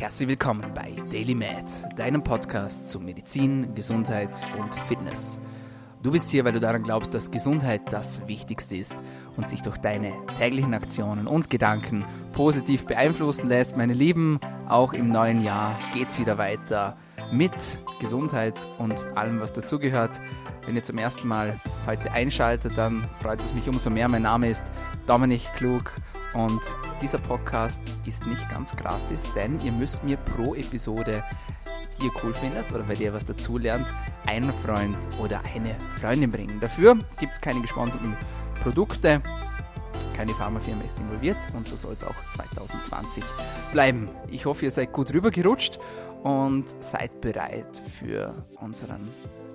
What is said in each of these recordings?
Herzlich willkommen bei Daily Med, deinem Podcast zu Medizin, Gesundheit und Fitness. Du bist hier, weil du daran glaubst, dass Gesundheit das Wichtigste ist und sich durch deine täglichen Aktionen und Gedanken positiv beeinflussen lässt. Meine Lieben, auch im neuen Jahr geht's wieder weiter mit Gesundheit und allem, was dazugehört. Wenn ihr zum ersten Mal heute einschaltet, dann freut es mich umso mehr. Mein Name ist Dominik Klug und dieser Podcast ist nicht ganz gratis, denn ihr müsst mir pro Episode, die ihr cool findet oder bei der ihr was dazulernt, einen Freund oder eine Freundin bringen. Dafür gibt es keine gesponserten Produkte, keine Pharmafirma ist involviert und so soll es auch 2020 bleiben. Ich hoffe, ihr seid gut rübergerutscht und seid bereit für unseren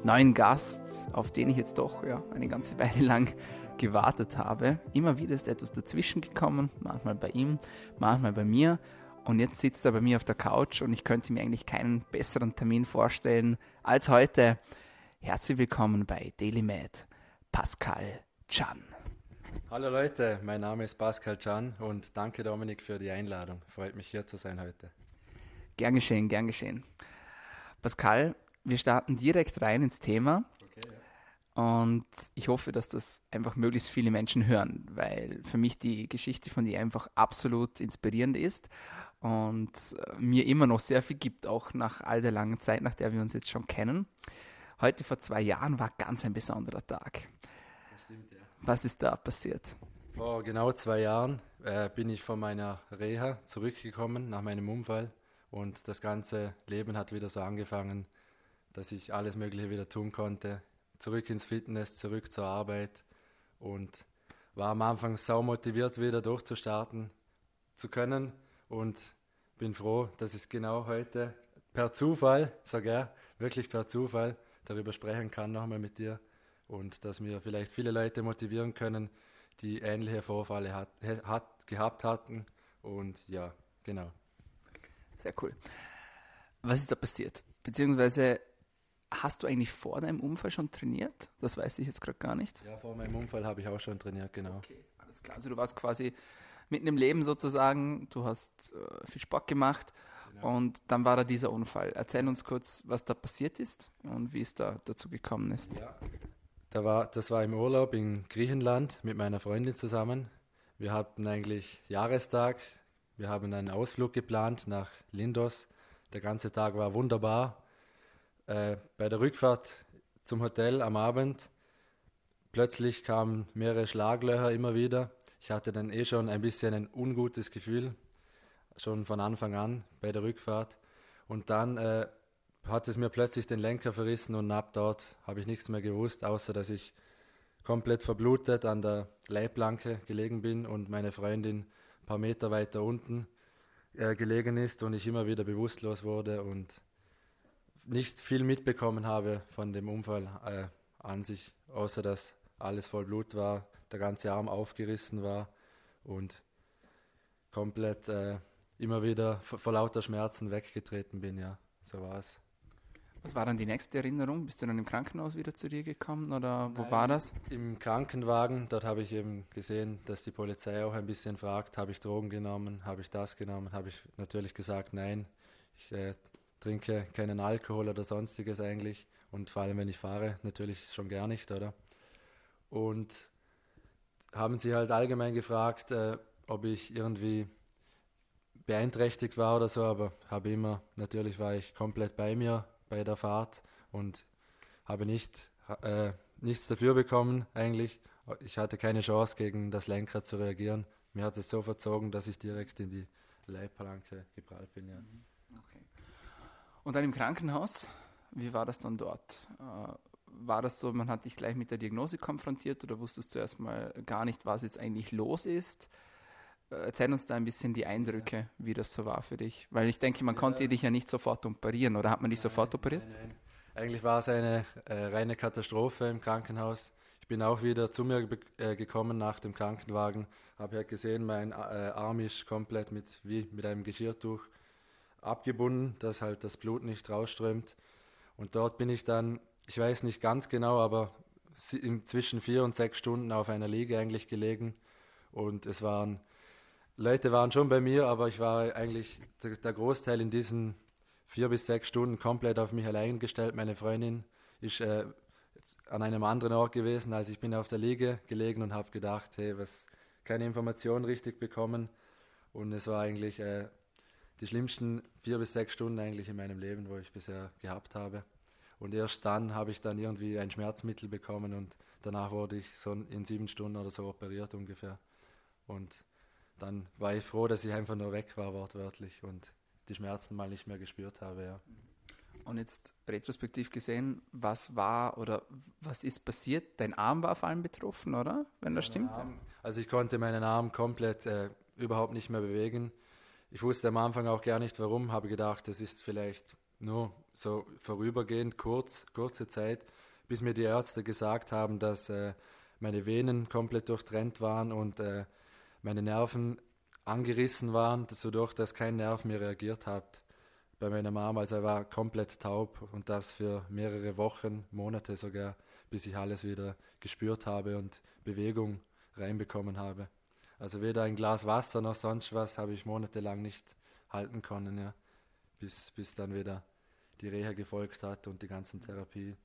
neuen Gast, auf den ich jetzt doch ja, eine ganze Weile lang gewartet habe. Immer wieder ist etwas dazwischen gekommen, manchmal bei ihm, manchmal bei mir. Und jetzt sitzt er bei mir auf der Couch und ich könnte mir eigentlich keinen besseren Termin vorstellen als heute. Herzlich willkommen bei Daily Med, Pascal Chan. Hallo Leute, mein Name ist Pascal Chan und danke Dominik für die Einladung. Freut mich hier zu sein heute. Gern geschehen, gern geschehen. Pascal, wir starten direkt rein ins Thema. Und ich hoffe, dass das einfach möglichst viele Menschen hören, weil für mich die Geschichte von dir einfach absolut inspirierend ist und äh, mir immer noch sehr viel gibt, auch nach all der langen Zeit, nach der wir uns jetzt schon kennen. Heute vor zwei Jahren war ganz ein besonderer Tag. Stimmt, ja. Was ist da passiert? Vor genau zwei Jahren äh, bin ich von meiner Reha zurückgekommen nach meinem Unfall und das ganze Leben hat wieder so angefangen, dass ich alles Mögliche wieder tun konnte zurück ins Fitness, zurück zur Arbeit und war am Anfang sau motiviert, wieder durchzustarten zu können und bin froh, dass ich genau heute per Zufall, sogar wirklich per Zufall, darüber sprechen kann nochmal mit dir und dass wir vielleicht viele Leute motivieren können, die ähnliche Vorfälle hat, hat, gehabt hatten und ja, genau. Sehr cool. Was ist da passiert? Beziehungsweise Hast du eigentlich vor deinem Unfall schon trainiert? Das weiß ich jetzt gerade gar nicht. Ja, vor meinem Unfall habe ich auch schon trainiert, genau. Okay, alles klar. Also du warst quasi mitten im Leben sozusagen, du hast äh, viel Sport gemacht genau. und dann war da dieser Unfall. Erzähl uns kurz, was da passiert ist und wie es da dazu gekommen ist. Ja, da war, das war im Urlaub in Griechenland mit meiner Freundin zusammen. Wir hatten eigentlich Jahrestag, wir haben einen Ausflug geplant nach Lindos. Der ganze Tag war wunderbar äh, bei der Rückfahrt zum Hotel am Abend plötzlich kamen mehrere Schlaglöcher immer wieder. Ich hatte dann eh schon ein bisschen ein ungutes Gefühl, schon von Anfang an bei der Rückfahrt. Und dann äh, hat es mir plötzlich den Lenker verrissen und ab dort habe ich nichts mehr gewusst, außer dass ich komplett verblutet an der Leitplanke gelegen bin und meine Freundin ein paar Meter weiter unten äh, gelegen ist und ich immer wieder bewusstlos wurde und nicht viel mitbekommen habe von dem Unfall äh, an sich, außer dass alles voll Blut war, der ganze Arm aufgerissen war und komplett äh, immer wieder vor lauter Schmerzen weggetreten bin, ja, so war es. Was war dann die nächste Erinnerung? Bist du dann im Krankenhaus wieder zu dir gekommen oder wo Nein, war das? Im Krankenwagen, dort habe ich eben gesehen, dass die Polizei auch ein bisschen fragt, habe ich Drogen genommen, habe ich das genommen, habe ich natürlich gesagt, nein, ich äh, trinke keinen Alkohol oder sonstiges eigentlich. Und vor allem, wenn ich fahre, natürlich schon gar nicht, oder? Und haben sie halt allgemein gefragt, äh, ob ich irgendwie beeinträchtigt war oder so, aber habe immer, natürlich war ich komplett bei mir bei der Fahrt und habe nicht, äh, nichts dafür bekommen eigentlich. Ich hatte keine Chance gegen das Lenkrad zu reagieren. Mir hat es so verzogen, dass ich direkt in die Leitplanke geprallt bin. Ja. Mhm. Und dann im Krankenhaus, wie war das dann dort? Äh, war das so, man hat dich gleich mit der Diagnose konfrontiert oder wusstest du erstmal gar nicht, was jetzt eigentlich los ist? Äh, erzähl uns da ein bisschen die Eindrücke, wie das so war für dich. Weil ich denke, man ja. konnte dich ja nicht sofort operieren, oder hat man dich nein, sofort operiert? Nein, nein. Eigentlich war es eine äh, reine Katastrophe im Krankenhaus. Ich bin auch wieder zu mir äh, gekommen nach dem Krankenwagen, habe halt gesehen, mein äh, Arm ist komplett mit, wie mit einem Geschirrtuch abgebunden, dass halt das Blut nicht rausströmt. Und dort bin ich dann, ich weiß nicht ganz genau, aber zwischen vier und sechs Stunden auf einer Liege eigentlich gelegen. Und es waren Leute waren schon bei mir, aber ich war eigentlich der, Großteil in diesen vier bis sechs Stunden komplett auf mich allein gestellt. Meine Freundin ist äh, an einem anderen Ort gewesen, als ich bin auf der Liege gelegen und habe gedacht, hey, was keine Information richtig bekommen. Und es war eigentlich äh, die schlimmsten vier bis sechs Stunden eigentlich in meinem Leben, wo ich bisher gehabt habe. Und erst dann habe ich dann irgendwie ein Schmerzmittel bekommen und danach wurde ich so in sieben Stunden oder so operiert ungefähr. Und dann war ich froh, dass ich einfach nur weg war, wortwörtlich, und die Schmerzen mal nicht mehr gespürt habe, ja. Und jetzt retrospektiv gesehen, was war oder was ist passiert? Dein Arm war vor allem betroffen, oder? Wenn das stimmt. Arm, also ich konnte meinen Arm komplett äh, überhaupt nicht mehr bewegen. Ich wusste am Anfang auch gar nicht warum, habe gedacht, das ist vielleicht nur so vorübergehend, kurz, kurze Zeit, bis mir die Ärzte gesagt haben, dass äh, meine Venen komplett durchtrennt waren und äh, meine Nerven angerissen waren, sodurch, dass kein Nerv mehr reagiert hat bei meiner Mama. Also er war komplett taub und das für mehrere Wochen, Monate sogar, bis ich alles wieder gespürt habe und Bewegung reinbekommen habe. Also weder ein Glas Wasser noch sonst was habe ich monatelang nicht halten können, ja, bis, bis dann wieder die Reha gefolgt hat und die ganzen Therapie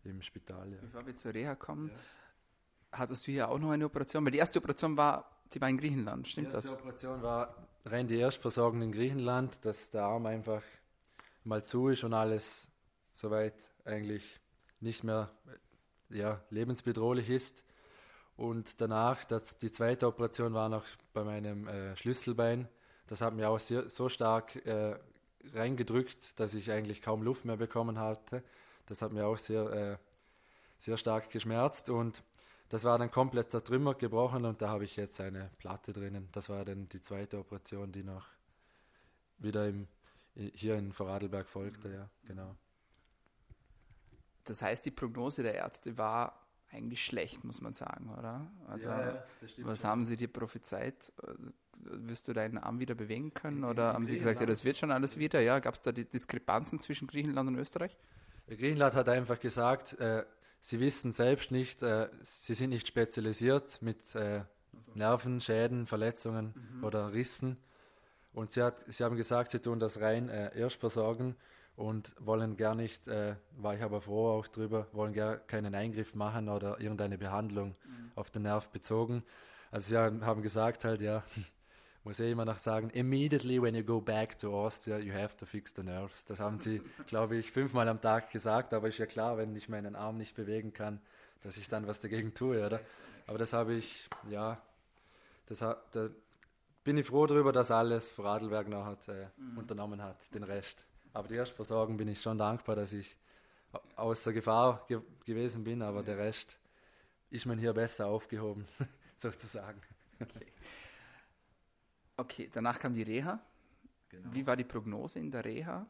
okay. im Spital. Ja. Bevor wir zur Reha kommen, ja. hattest du hier auch noch eine Operation? Weil die erste Operation war, die war in Griechenland, stimmt das? Die erste das? Operation war rein die Erstversorgung in Griechenland, dass der Arm einfach mal zu ist und alles soweit eigentlich nicht mehr ja, lebensbedrohlich ist. Und danach, das, die zweite Operation war noch bei meinem äh, Schlüsselbein. Das hat mir auch sehr, so stark äh, reingedrückt, dass ich eigentlich kaum Luft mehr bekommen hatte. Das hat mir auch sehr, äh, sehr stark geschmerzt und das war dann komplett zertrümmert, gebrochen und da habe ich jetzt eine Platte drinnen. Das war dann die zweite Operation, die noch wieder im, hier in Vorarlberg folgte, ja, genau. Das heißt, die Prognose der Ärzte war eigentlich schlecht, muss man sagen, oder? Also, ja, was haben sie dir prophezeit? Wirst du deinen Arm wieder bewegen können? Oder haben sie gesagt, ja, das wird schon alles wieder? Ja, gab es da die Diskrepanzen zwischen Griechenland und Österreich? Griechenland hat einfach gesagt, äh, sie wissen selbst nicht, äh, sie sind nicht spezialisiert mit äh, Nervenschäden, Verletzungen mhm. oder Rissen. Und sie, hat, sie haben gesagt, sie tun das rein äh, erst versorgen und wollen gar nicht, äh, war ich aber froh auch drüber, wollen gar keinen Eingriff machen oder irgendeine Behandlung mhm. auf den Nerv bezogen. Also sie haben gesagt halt, ja, muss eh immer noch sagen, immediately when you go back to Austria, you have to fix the nerves. Das haben sie, glaube ich, fünfmal am Tag gesagt, aber ist ja klar, wenn ich meinen Arm nicht bewegen kann, dass ich dann was dagegen tue, oder? Aber das habe ich, ja, das, da bin ich froh darüber, dass alles Vorarlberg noch hat, äh, mhm. unternommen hat, den Rest. Aber die Erstversorgung bin ich schon dankbar, dass ich außer Gefahr ge gewesen bin, aber der Rest ist man hier besser aufgehoben, sozusagen. Okay. okay, danach kam die Reha. Genau. Wie war die Prognose in der Reha?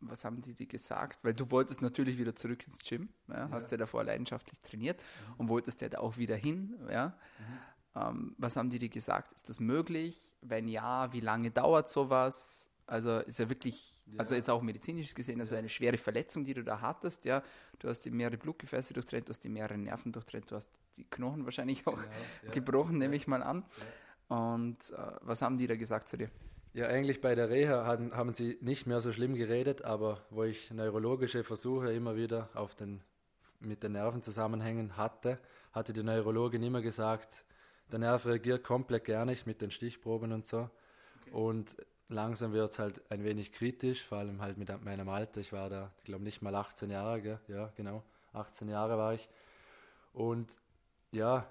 Was haben die dir gesagt? Weil du wolltest natürlich wieder zurück ins Gym, ja, hast ja davor leidenschaftlich trainiert mhm. und wolltest ja da auch wieder hin. Ja. Mhm. Ähm, was haben die dir gesagt? Ist das möglich? Wenn ja, wie lange dauert sowas? Also ist ja wirklich, ja. also jetzt auch medizinisch gesehen, also eine schwere Verletzung, die du da hattest, ja. Du hast die mehrere Blutgefäße durchtrennt, du hast die mehreren Nerven durchtrennt, du hast die Knochen wahrscheinlich auch genau, ja. gebrochen, nehme ich mal an. Und äh, was haben die da gesagt zu dir? Ja, eigentlich bei der Reha haben, haben sie nicht mehr so schlimm geredet, aber wo ich neurologische Versuche immer wieder auf den, mit den Nervenzusammenhängen hatte, hatte die Neurologin immer gesagt, der Nerv reagiert komplett gar nicht mit den Stichproben und so. Okay. Und langsam wird es halt ein wenig kritisch, vor allem halt mit meinem Alter. Ich war da, ich glaube, nicht mal 18 Jahre, gell? ja, genau, 18 Jahre war ich. Und ja,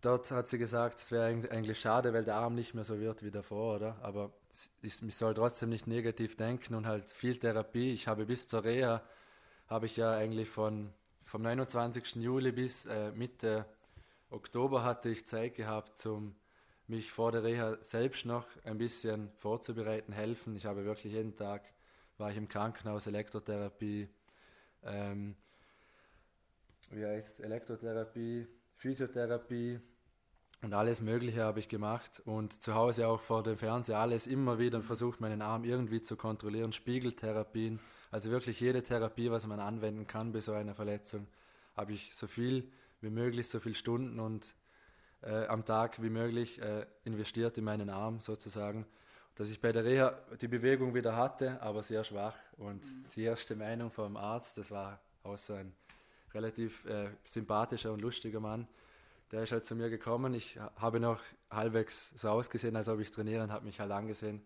dort hat sie gesagt, es wäre eigentlich schade, weil der Arm nicht mehr so wird wie davor, oder? Aber ich, ich soll trotzdem nicht negativ denken und halt viel Therapie. Ich habe bis zur Reha, habe ich ja eigentlich von, vom 29. Juli bis äh, Mitte Oktober hatte ich Zeit gehabt zum mich vor der Reha selbst noch ein bisschen vorzubereiten, helfen. Ich habe wirklich jeden Tag, war ich im Krankenhaus, Elektrotherapie, ähm, wie heißt Elektrotherapie, Physiotherapie und alles Mögliche habe ich gemacht und zu Hause auch vor dem Fernseher alles immer wieder versucht, meinen Arm irgendwie zu kontrollieren, Spiegeltherapien, also wirklich jede Therapie, was man anwenden kann bei so einer Verletzung, habe ich so viel wie möglich, so viele Stunden und äh, am Tag wie möglich äh, investiert in meinen Arm sozusagen. Dass ich bei der Reha die Bewegung wieder hatte, aber sehr schwach. Und mhm. die erste Meinung vom Arzt, das war auch so ein relativ äh, sympathischer und lustiger Mann, der ist halt zu mir gekommen. Ich habe noch halbwegs so ausgesehen, als ob ich trainiere und habe mich halt angesehen.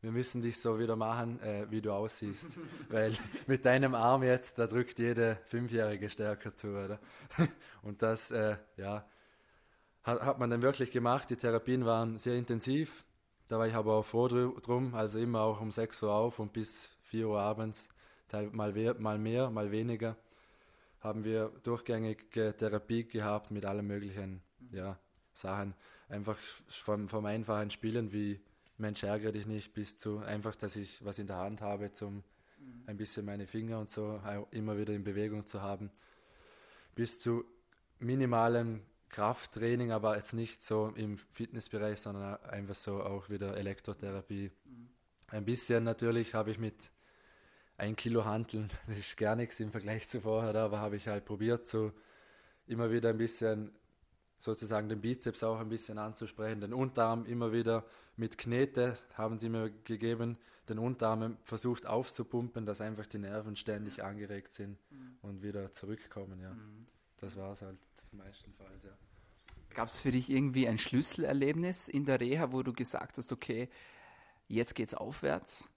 Wir müssen dich so wieder machen, äh, wie du aussiehst. Weil mit deinem Arm jetzt, da drückt jede Fünfjährige stärker zu, oder? und das, äh, ja, hat, hat man dann wirklich gemacht. Die Therapien waren sehr intensiv. Da war ich aber auch froh drum. Also immer auch um 6 Uhr auf und bis 4 Uhr abends. Mal, mal mehr, mal weniger haben wir durchgängige Therapie gehabt mit allen möglichen ja, Sachen. Einfach vom, vom einfachen Spielen wie Mensch ärgere dich nicht bis zu einfach, dass ich was in der Hand habe, zum mhm. ein bisschen meine Finger und so immer wieder in Bewegung zu haben, bis zu minimalem Krafttraining, aber jetzt nicht so im Fitnessbereich, sondern einfach so auch wieder Elektrotherapie. Mhm. Ein bisschen natürlich habe ich mit ein Kilo Handeln, das ist gar nichts im Vergleich zu vorher, aber habe ich halt probiert, so immer wieder ein bisschen sozusagen den Bizeps auch ein bisschen anzusprechen, den Unterarm immer wieder mit Knete haben sie mir gegeben, den Unterarm versucht aufzupumpen, dass einfach die Nerven ständig angeregt sind mhm. und wieder zurückkommen, ja. Mhm. Das war es halt meistenfalls, ja. Gab es für dich irgendwie ein Schlüsselerlebnis in der Reha, wo du gesagt hast, okay, jetzt geht's aufwärts?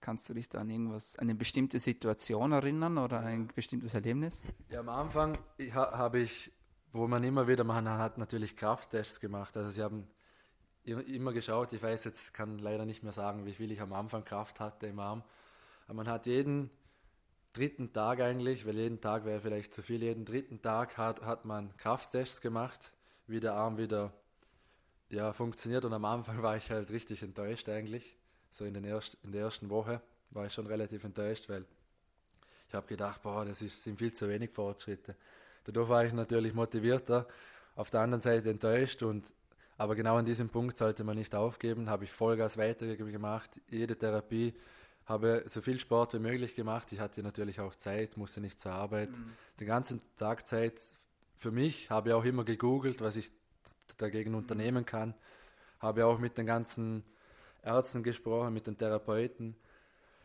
Kannst du dich da an irgendwas, eine bestimmte Situation erinnern oder ein bestimmtes Erlebnis? Ja, am Anfang habe ich, wo man immer wieder, man hat natürlich Krafttests gemacht. Also sie haben immer geschaut, ich weiß jetzt, kann leider nicht mehr sagen, wie viel ich am Anfang Kraft hatte im Arm. Aber man hat jeden dritten Tag eigentlich, weil jeden Tag wäre vielleicht zu viel, jeden dritten Tag hat, hat man Krafttests gemacht, wie der Arm wieder ja, funktioniert. Und am Anfang war ich halt richtig enttäuscht eigentlich so in, den erst, in der ersten Woche war ich schon relativ enttäuscht, weil ich habe gedacht, boah, das ist, sind viel zu wenig Fortschritte. Dadurch war ich natürlich motivierter, auf der anderen Seite enttäuscht und aber genau an diesem Punkt sollte man nicht aufgeben, habe ich Vollgas weitergemacht, jede Therapie, habe so viel Sport wie möglich gemacht. Ich hatte natürlich auch Zeit, musste nicht zur Arbeit. Mhm. Den ganzen Tag Zeit für mich, habe auch immer gegoogelt, was ich dagegen mhm. unternehmen kann. Habe auch mit den ganzen Ärzten gesprochen, mit den Therapeuten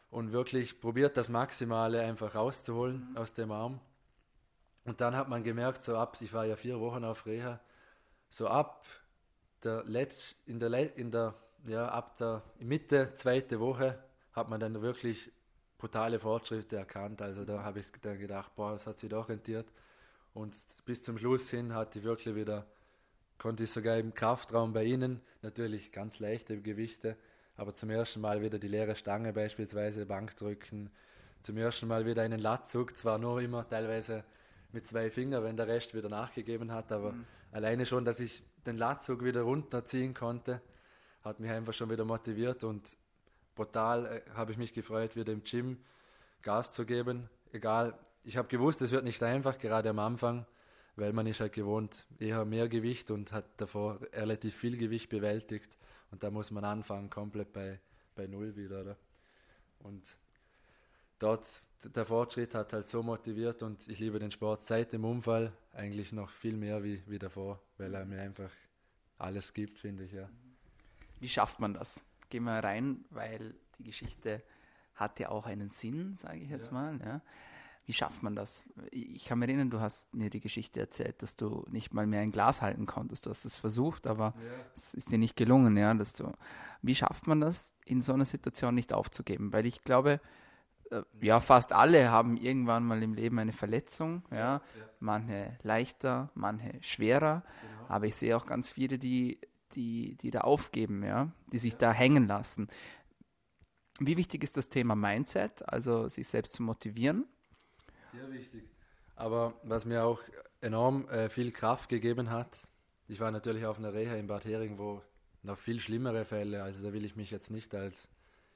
und wirklich probiert, das Maximale einfach rauszuholen mhm. aus dem Arm. Und dann hat man gemerkt, so ab, ich war ja vier Wochen auf Reha, so ab der Letz, in der, in der, ja, ab der Mitte, zweite Woche, hat man dann wirklich brutale Fortschritte erkannt. Also da habe ich dann gedacht, boah, das hat sich doch rentiert. Und bis zum Schluss hin hatte ich wirklich wieder, konnte ich sogar im Kraftraum bei Ihnen, natürlich ganz leichte Gewichte, aber zum ersten Mal wieder die leere Stange beispielsweise Bankdrücken, zum ersten Mal wieder einen Latzug, zwar nur immer teilweise mit zwei Fingern, wenn der Rest wieder nachgegeben hat, aber mhm. alleine schon, dass ich den Latzug wieder runterziehen konnte, hat mich einfach schon wieder motiviert und brutal äh, habe ich mich gefreut, wieder im Gym Gas zu geben. Egal, ich habe gewusst, es wird nicht einfach, gerade am Anfang, weil man ist halt gewohnt, eher mehr Gewicht und hat davor relativ viel Gewicht bewältigt. Und da muss man anfangen, komplett bei, bei Null wieder. Oder? Und dort, der Fortschritt hat halt so motiviert und ich liebe den Sport seit dem Unfall eigentlich noch viel mehr wie, wie davor, weil er mir einfach alles gibt, finde ich, ja. Wie schafft man das? Gehen wir rein, weil die Geschichte hat ja auch einen Sinn, sage ich jetzt ja. mal. Ja. Wie schafft man das? Ich kann mich erinnern, du hast mir die Geschichte erzählt, dass du nicht mal mehr ein Glas halten konntest. Du hast es versucht, aber ja. es ist dir nicht gelungen, ja, dass du. Wie schafft man das, in so einer Situation nicht aufzugeben? Weil ich glaube, äh, ja, fast alle haben irgendwann mal im Leben eine Verletzung, ja. ja. Manche leichter, manche schwerer. Genau. Aber ich sehe auch ganz viele, die, die, die da aufgeben, ja, die sich da hängen lassen. Wie wichtig ist das Thema Mindset, also sich selbst zu motivieren? Sehr wichtig. Aber was mir auch enorm äh, viel Kraft gegeben hat, ich war natürlich auf einer Reha in Bad Hering, wo noch viel schlimmere Fälle, also da will ich mich jetzt nicht als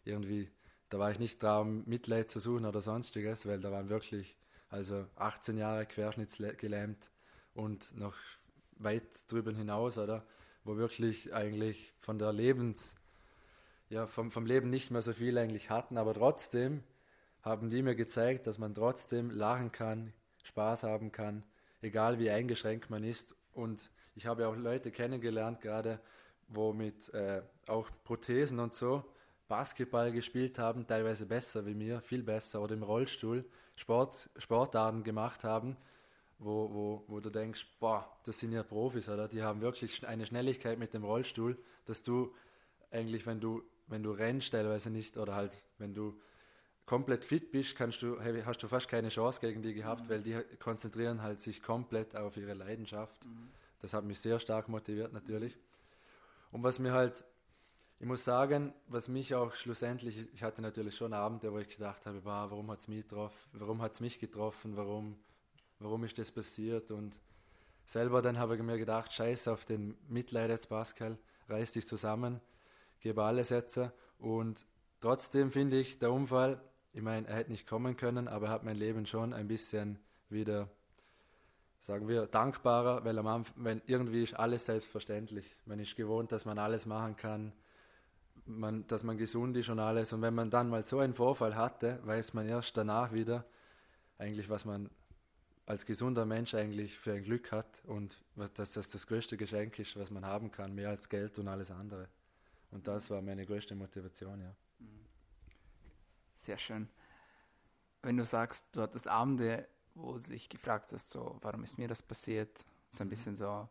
irgendwie, da war ich nicht da, Mitleid zu suchen oder sonstiges, weil da waren wirklich, also 18 Jahre querschnittsgelähmt und noch weit drüber hinaus, oder? Wo wirklich eigentlich von der Lebens, ja, vom, vom Leben nicht mehr so viel eigentlich hatten, aber trotzdem haben die mir gezeigt, dass man trotzdem lachen kann, Spaß haben kann, egal wie eingeschränkt man ist. Und ich habe auch Leute kennengelernt, gerade wo mit äh, auch Prothesen und so Basketball gespielt haben, teilweise besser wie mir, viel besser, oder im Rollstuhl Sport, Sportarten gemacht haben, wo, wo, wo du denkst, boah, das sind ja Profis, oder? Die haben wirklich eine Schnelligkeit mit dem Rollstuhl, dass du eigentlich, wenn du, wenn du rennst, teilweise nicht, oder halt, wenn du komplett fit bist, kannst du, hast du fast keine Chance gegen die gehabt, mhm. weil die konzentrieren halt sich komplett auf ihre Leidenschaft. Mhm. Das hat mich sehr stark motiviert natürlich. Und was mir halt, ich muss sagen, was mich auch schlussendlich, ich hatte natürlich schon Abende, wo ich gedacht habe, wow, warum hat es mich getroffen, warum hat es mich getroffen, warum, warum ist das passiert und selber dann habe ich mir gedacht, scheiß auf den Mitleid jetzt Pascal, reiß dich zusammen, gebe alles jetzt und trotzdem finde ich, der Unfall ich meine, er hätte nicht kommen können, aber er hat mein Leben schon ein bisschen wieder, sagen wir, dankbarer, weil am Anfang, wenn irgendwie ist alles selbstverständlich. Man ist gewohnt, dass man alles machen kann, man, dass man gesund ist und alles. Und wenn man dann mal so einen Vorfall hatte, weiß man erst danach wieder, eigentlich, was man als gesunder Mensch eigentlich für ein Glück hat und dass das das größte Geschenk ist, was man haben kann, mehr als Geld und alles andere. Und das war meine größte Motivation, ja. Sehr schön. Wenn du sagst, du hattest Abende, wo du dich gefragt hast, so, warum ist mir das passiert? So ein mhm. bisschen so,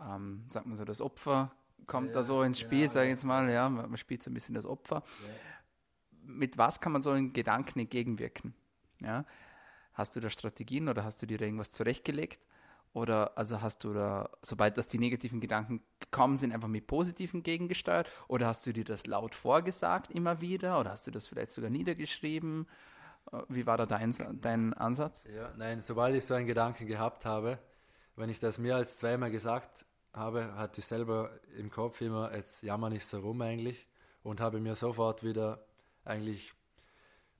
ähm, sagt man so, das Opfer kommt ja, da so ins Spiel, genau, sage ich jetzt mal, ja, man spielt so ein bisschen das Opfer. Ja. Mit was kann man so in Gedanken entgegenwirken? Ja? Hast du da Strategien oder hast du dir da irgendwas zurechtgelegt? Oder also hast du da, sobald das die negativen Gedanken gekommen sind, einfach mit positiven gegengesteuert? Oder hast du dir das laut vorgesagt immer wieder? Oder hast du das vielleicht sogar niedergeschrieben? Äh, wie war da dein, dein Ansatz? Ja, nein, sobald ich so einen Gedanken gehabt habe, wenn ich das mehr als zweimal gesagt habe, hatte ich selber im Kopf immer, jetzt jammer nicht so rum eigentlich und habe mir sofort wieder eigentlich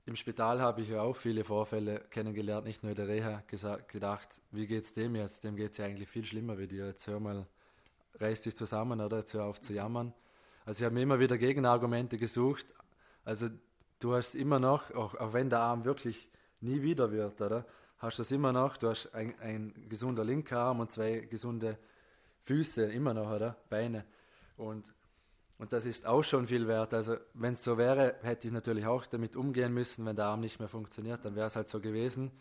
im Spital habe ich ja auch viele Vorfälle kennengelernt, nicht nur in der Reha, gesagt, gedacht, wie geht's dem jetzt? Dem geht es ja eigentlich viel schlimmer wie dir. Jetzt hör mal, reiß dich zusammen oder jetzt hör auf zu jammern. Also ich habe mir immer wieder Gegenargumente gesucht. Also du hast immer noch, auch, auch wenn der Arm wirklich nie wieder wird, oder? Hast du das immer noch, du hast ein, ein gesunder linker Arm und zwei gesunde Füße immer noch, oder? Beine. Und und das ist auch schon viel wert. Also wenn es so wäre, hätte ich natürlich auch damit umgehen müssen, wenn der Arm nicht mehr funktioniert, dann wäre es halt so gewesen.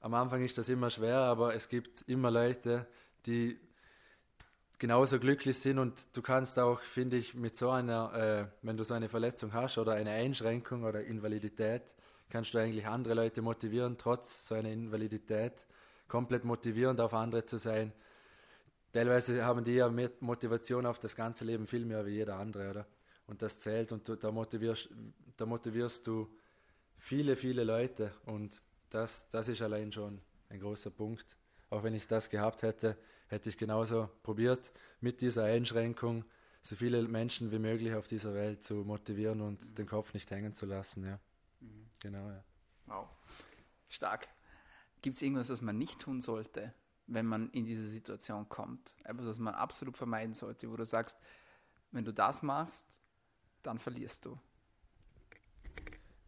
Am Anfang ist das immer schwer, aber es gibt immer Leute, die genauso glücklich sind und du kannst auch, finde ich, mit so einer, äh, wenn du so eine Verletzung hast oder eine Einschränkung oder Invalidität, kannst du eigentlich andere Leute motivieren, trotz so einer Invalidität, komplett motivierend auf andere zu sein teilweise haben die ja Motivation auf das ganze Leben viel mehr wie jeder andere, oder? Und das zählt und du, da, motivierst, da motivierst du viele, viele Leute und das, das ist allein schon ein großer Punkt. Auch wenn ich das gehabt hätte, hätte ich genauso probiert, mit dieser Einschränkung so viele Menschen wie möglich auf dieser Welt zu motivieren und mhm. den Kopf nicht hängen zu lassen. Ja. Mhm. Genau, ja. Wow. Stark. Gibt es irgendwas, was man nicht tun sollte, wenn man in diese Situation kommt. Etwas, was man absolut vermeiden sollte, wo du sagst, wenn du das machst, dann verlierst du.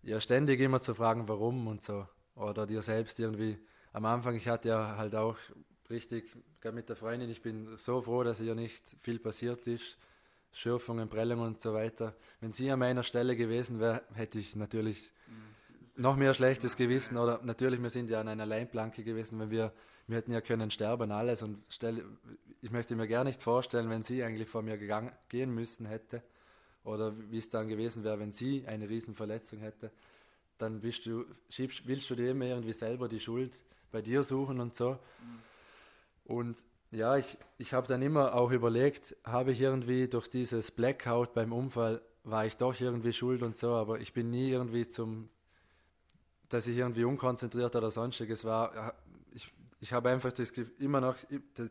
Ja, ständig immer zu fragen, warum und so. Oder dir selbst irgendwie. Am Anfang, ich hatte ja halt auch richtig, gerade mit der Freundin, ich bin so froh, dass ihr nicht viel passiert ist. Schürfungen, Prellungen und so weiter. Wenn sie an meiner Stelle gewesen wäre, hätte ich natürlich. Noch mehr schlechtes Gewissen. Oder natürlich, wir sind ja an einer Leinplanke gewesen, wenn wir wir hätten ja können sterben, alles. Und stell, ich möchte mir gar nicht vorstellen, wenn sie eigentlich vor mir gegangen, gehen müssen hätte oder wie es dann gewesen wäre, wenn sie eine Riesenverletzung hätte, dann bist du, schiebst, willst du dir immer irgendwie selber die Schuld bei dir suchen und so. Mhm. Und ja, ich, ich habe dann immer auch überlegt, habe ich irgendwie durch dieses Blackout beim Unfall, war ich doch irgendwie schuld und so, aber ich bin nie irgendwie zum, dass ich irgendwie unkonzentriert oder sonstiges war, ich habe einfach das, immer noch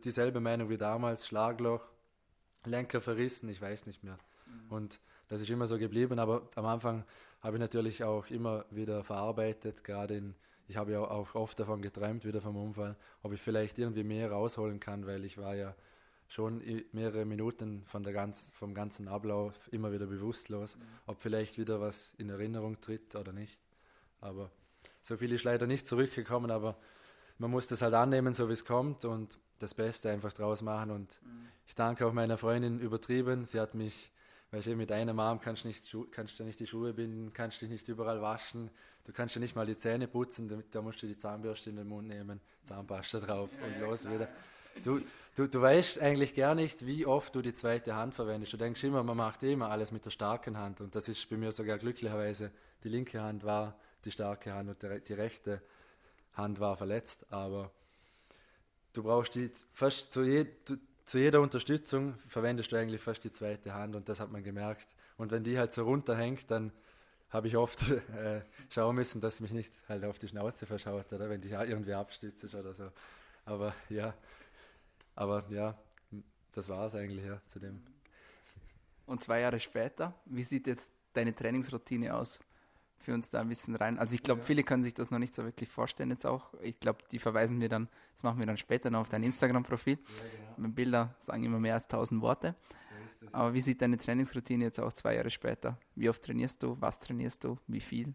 dieselbe Meinung wie damals, Schlagloch, Lenker verrissen, ich weiß nicht mehr. Mhm. Und das ist immer so geblieben, aber am Anfang habe ich natürlich auch immer wieder verarbeitet, gerade in, ich habe ja auch oft davon geträumt, wieder vom Unfall, ob ich vielleicht irgendwie mehr rausholen kann, weil ich war ja schon mehrere Minuten von der ganz, vom ganzen Ablauf immer wieder bewusstlos, mhm. ob vielleicht wieder was in Erinnerung tritt oder nicht. Aber so viel ist leider nicht zurückgekommen, aber man muss das halt annehmen, so wie es kommt. Und das Beste einfach draus machen. Und mhm. ich danke auch meiner Freundin übertrieben. Sie hat mich, weißt du, mit einem Arm kannst du nicht, kannst du nicht die Schuhe binden, kannst dich nicht überall waschen, du kannst dir nicht mal die Zähne putzen, da musst du die Zahnbürste in den Mund nehmen, Zahnpasta drauf ja, und ja, los klar. wieder. Du, du, du weißt eigentlich gar nicht, wie oft du die zweite Hand verwendest. Du denkst immer, man macht immer alles mit der starken Hand. Und das ist bei mir sogar glücklicherweise, die linke Hand war die starke Hand und die rechte Hand war verletzt. Aber du brauchst die fast zu, je, zu jeder Unterstützung verwendest du eigentlich fast die zweite Hand und das hat man gemerkt. Und wenn die halt so runterhängt, dann habe ich oft äh, schauen müssen, dass mich nicht halt auf die Schnauze verschaut, oder wenn dich irgendwie abstützt oder so. Aber ja, aber ja, das war es eigentlich ja zu dem. Und zwei Jahre später, wie sieht jetzt deine Trainingsroutine aus? Für uns da ein bisschen rein. Also ich glaube, ja. viele können sich das noch nicht so wirklich vorstellen jetzt auch. Ich glaube, die verweisen wir dann, das machen wir dann später noch auf dein Instagram-Profil. Ja, genau. Bilder sagen immer mehr als tausend Worte. So Aber wie sieht deine Trainingsroutine jetzt auch zwei Jahre später? Wie oft trainierst du? Was trainierst du? Wie viel?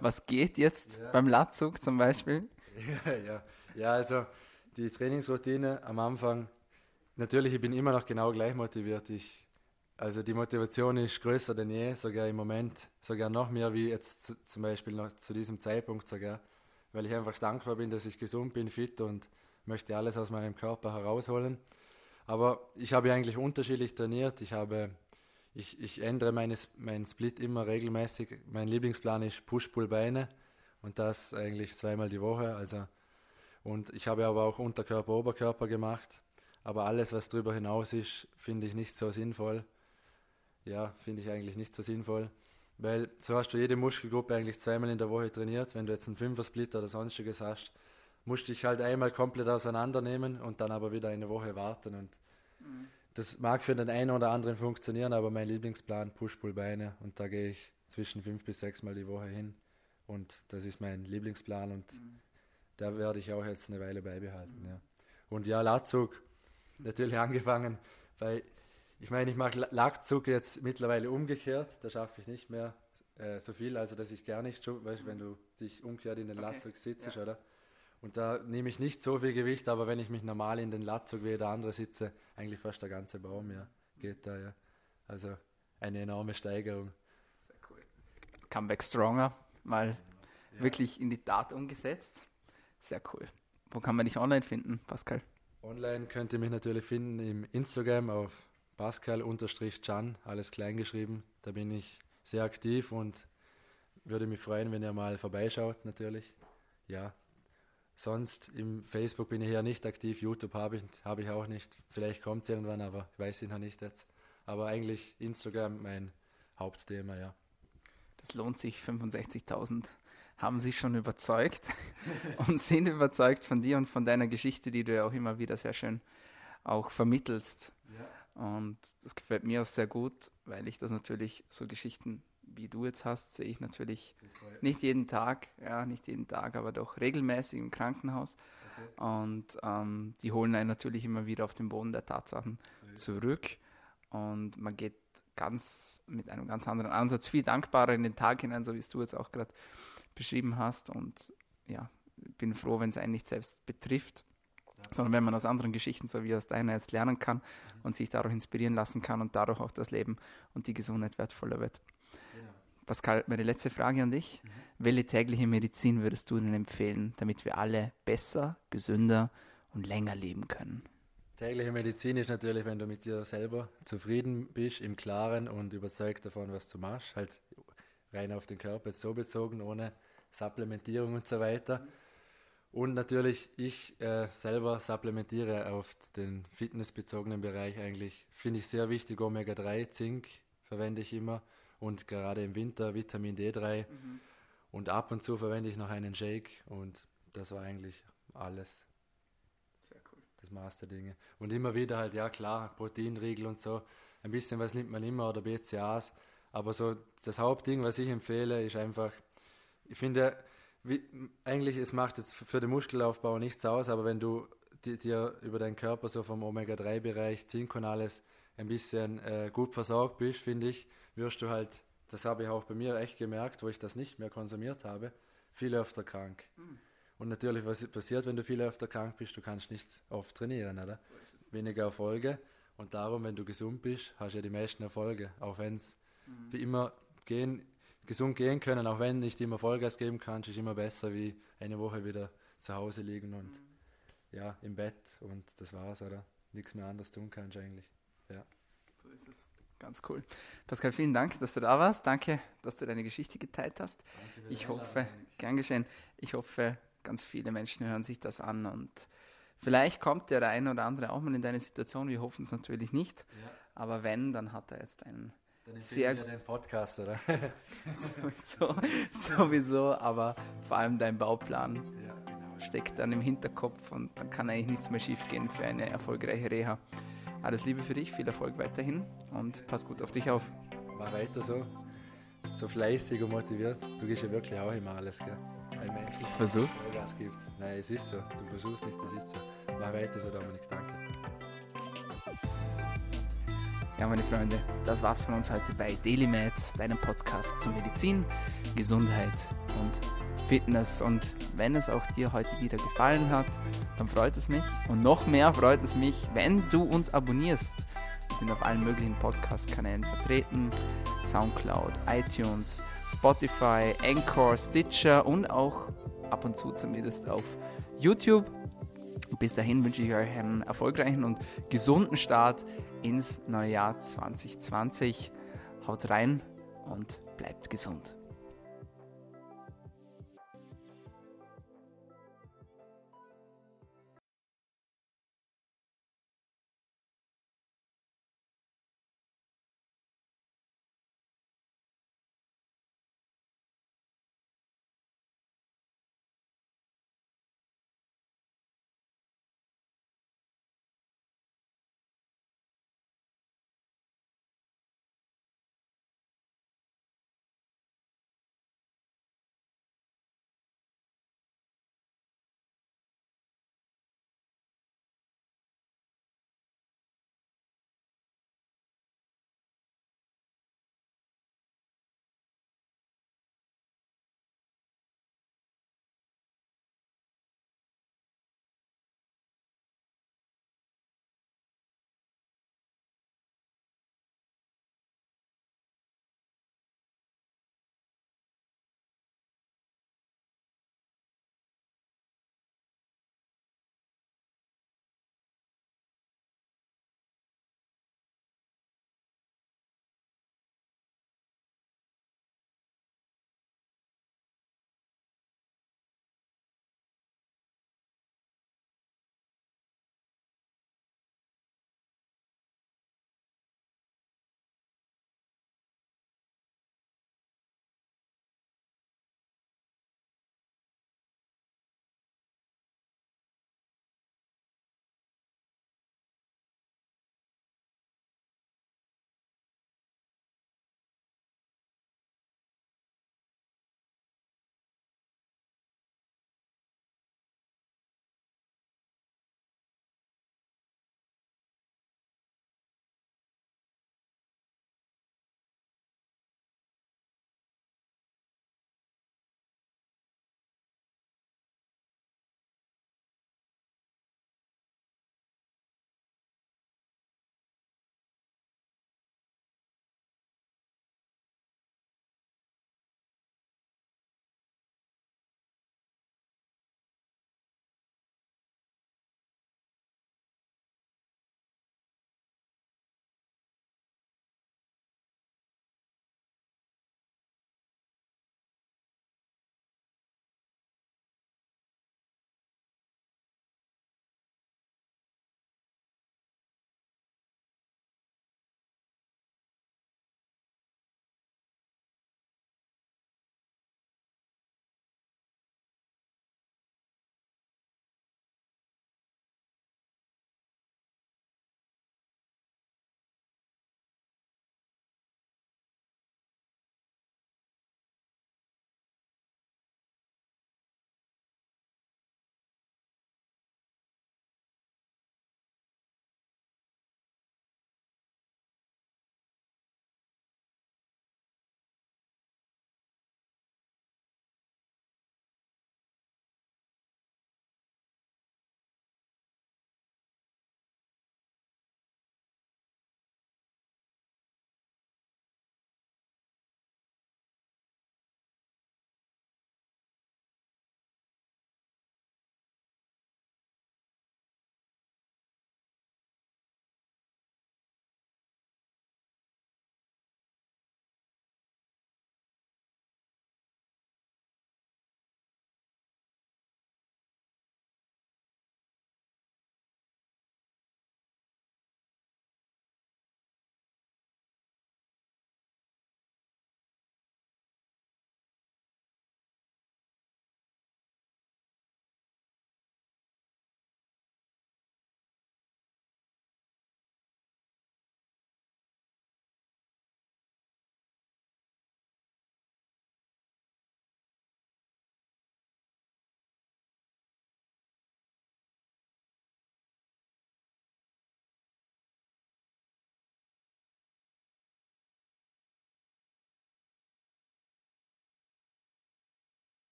Was geht jetzt beim Latzug zum Beispiel? Ja, ja. ja, also die Trainingsroutine am Anfang, natürlich, ich bin immer noch genau gleich motiviert. Ich also die Motivation ist größer denn je, sogar im Moment, sogar noch mehr wie jetzt zu, zum Beispiel noch zu diesem Zeitpunkt sogar, weil ich einfach dankbar bin, dass ich gesund bin, fit und möchte alles aus meinem Körper herausholen. Aber ich habe eigentlich unterschiedlich trainiert. Ich habe, ich, ich ändere meine, meinen Split immer regelmäßig. Mein Lieblingsplan ist Push-Pull-Beine und das eigentlich zweimal die Woche. Also und ich habe aber auch Unterkörper, Oberkörper gemacht. Aber alles, was darüber hinaus ist, finde ich nicht so sinnvoll ja, finde ich eigentlich nicht so sinnvoll. Weil so hast du jede Muskelgruppe eigentlich zweimal in der Woche trainiert. Wenn du jetzt einen Fünfer-Split oder sonstiges hast, musst du dich halt einmal komplett auseinandernehmen und dann aber wieder eine Woche warten. Und mhm. das mag für den einen oder anderen funktionieren, aber mein Lieblingsplan Push-Pull-Beine und da gehe ich zwischen fünf bis sechs Mal die Woche hin. Und das ist mein Lieblingsplan und mhm. da werde ich auch jetzt eine Weile beibehalten. Mhm. Ja. Und ja, Latzug, natürlich angefangen bei ich meine, ich mache Lackzug jetzt mittlerweile umgekehrt, da schaffe ich nicht mehr äh, so viel, also dass ich gar nicht, weißt, wenn du dich umkehrt in den okay. Latzug sitzt, ja. oder? Und da nehme ich nicht so viel Gewicht, aber wenn ich mich normal in den Latzug wie der andere sitze, eigentlich fast der ganze Baum, ja, geht da, ja. Also eine enorme Steigerung. Sehr cool. Comeback Stronger, mal ja. wirklich in die Tat umgesetzt. Sehr cool. Wo kann man dich online finden, Pascal? Online könnt ihr mich natürlich finden im Instagram auf Pascal-Can, alles klein geschrieben. Da bin ich sehr aktiv und würde mich freuen, wenn ihr mal vorbeischaut, natürlich. Ja. Sonst im Facebook bin ich ja nicht aktiv, YouTube habe ich, hab ich auch nicht. Vielleicht kommt es irgendwann, aber ich weiß ihn noch nicht jetzt. Aber eigentlich Instagram mein Hauptthema, ja. Das lohnt sich, 65.000 haben sich schon überzeugt und sind überzeugt von dir und von deiner Geschichte, die du ja auch immer wieder sehr schön auch vermittelst. Ja. Und das gefällt mir auch sehr gut, weil ich das natürlich, so Geschichten wie du jetzt hast, sehe ich natürlich nicht jeden Tag, ja, nicht jeden Tag, aber doch regelmäßig im Krankenhaus. Okay. Und ähm, die holen einen natürlich immer wieder auf den Boden der Tatsachen zurück. Und man geht ganz mit einem ganz anderen Ansatz, viel dankbarer in den Tag hinein, so wie es du jetzt auch gerade beschrieben hast. Und ja, bin froh, wenn es einen nicht selbst betrifft sondern wenn man aus anderen Geschichten, so wie aus deiner jetzt lernen kann und sich dadurch inspirieren lassen kann und dadurch auch das Leben und die Gesundheit wertvoller wird. Genau. Pascal, meine letzte Frage an dich. Mhm. Welche tägliche Medizin würdest du denn empfehlen, damit wir alle besser, gesünder und länger leben können? Tägliche Medizin ist natürlich, wenn du mit dir selber zufrieden bist, im Klaren und überzeugt davon, was du machst, halt rein auf den Körper jetzt so bezogen, ohne Supplementierung und so weiter. Mhm und natürlich, ich äh, selber supplementiere auf den fitnessbezogenen Bereich eigentlich. Finde ich sehr wichtig, Omega-3, Zink verwende ich immer und gerade im Winter Vitamin D3. Mhm. Und ab und zu verwende ich noch einen Shake und das war eigentlich alles. Sehr cool. Das Maß der Dinge. Und immer wieder halt, ja klar, Proteinriegel und so. Ein bisschen was nimmt man immer oder BCAAs. Aber so das Hauptding, was ich empfehle, ist einfach, ich finde, wie, eigentlich, es macht jetzt für den Muskelaufbau nichts aus, aber wenn du dir über deinen Körper so vom Omega-3-Bereich, Zink und alles ein bisschen äh, gut versorgt bist, finde ich, wirst du halt, das habe ich auch bei mir echt gemerkt, wo ich das nicht mehr konsumiert habe, viel öfter krank. Mhm. Und natürlich, was passiert, wenn du viel öfter krank bist, du kannst nicht oft trainieren, oder? Weniger Erfolge. Und darum, wenn du gesund bist, hast du ja die meisten Erfolge. Auch wenn es mhm. wie immer gehen, gesund gehen können, auch wenn nicht immer Vollgas geben kannst, ist immer besser, wie eine Woche wieder zu Hause liegen und mhm. ja, im Bett und das war's, oder? Nichts mehr anderes tun kannst eigentlich. Ja. So ist es. Ganz cool. Pascal, vielen Dank, dass du da warst. Danke, dass du deine Geschichte geteilt hast. Ich hoffe, gern geschehen. Ich hoffe, ganz viele Menschen hören sich das an und vielleicht kommt der eine oder andere auch mal in deine Situation. Wir hoffen es natürlich nicht. Ja. Aber wenn, dann hat er jetzt einen dann sehr den Podcast, oder? sowieso, sowieso, aber vor allem dein Bauplan ja, genau. steckt dann im Hinterkopf und dann kann eigentlich nichts mehr schiefgehen für eine erfolgreiche Reha. Alles Liebe für dich, viel Erfolg weiterhin und pass gut auf dich auf. Mach weiter so, so fleißig und motiviert. Du gehst ja wirklich auch immer alles, gell? Ein Mensch, ich versuch's. Gibt. Nein, es ist so. Du versuchst nicht, das ist so. Mach weiter so, Dominik, danke. Ja, meine Freunde, das war's von uns heute bei DailyMed, deinem Podcast zu Medizin, Gesundheit und Fitness. Und wenn es auch dir heute wieder gefallen hat, dann freut es mich. Und noch mehr freut es mich, wenn du uns abonnierst. Wir sind auf allen möglichen Podcast-Kanälen vertreten: Soundcloud, iTunes, Spotify, Anchor, Stitcher und auch ab und zu zumindest auf YouTube. Bis dahin wünsche ich euch einen erfolgreichen und gesunden Start ins neue Jahr 2020. Haut rein und bleibt gesund.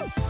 Bye.